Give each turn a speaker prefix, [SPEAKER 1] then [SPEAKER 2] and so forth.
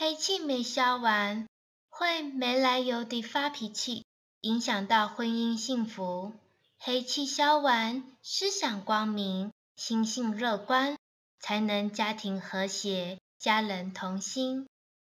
[SPEAKER 1] 黑气没消完会没来由地发脾气影响到婚姻幸福。黑气消完思想光明心性乐观才能家庭和谐家人同心。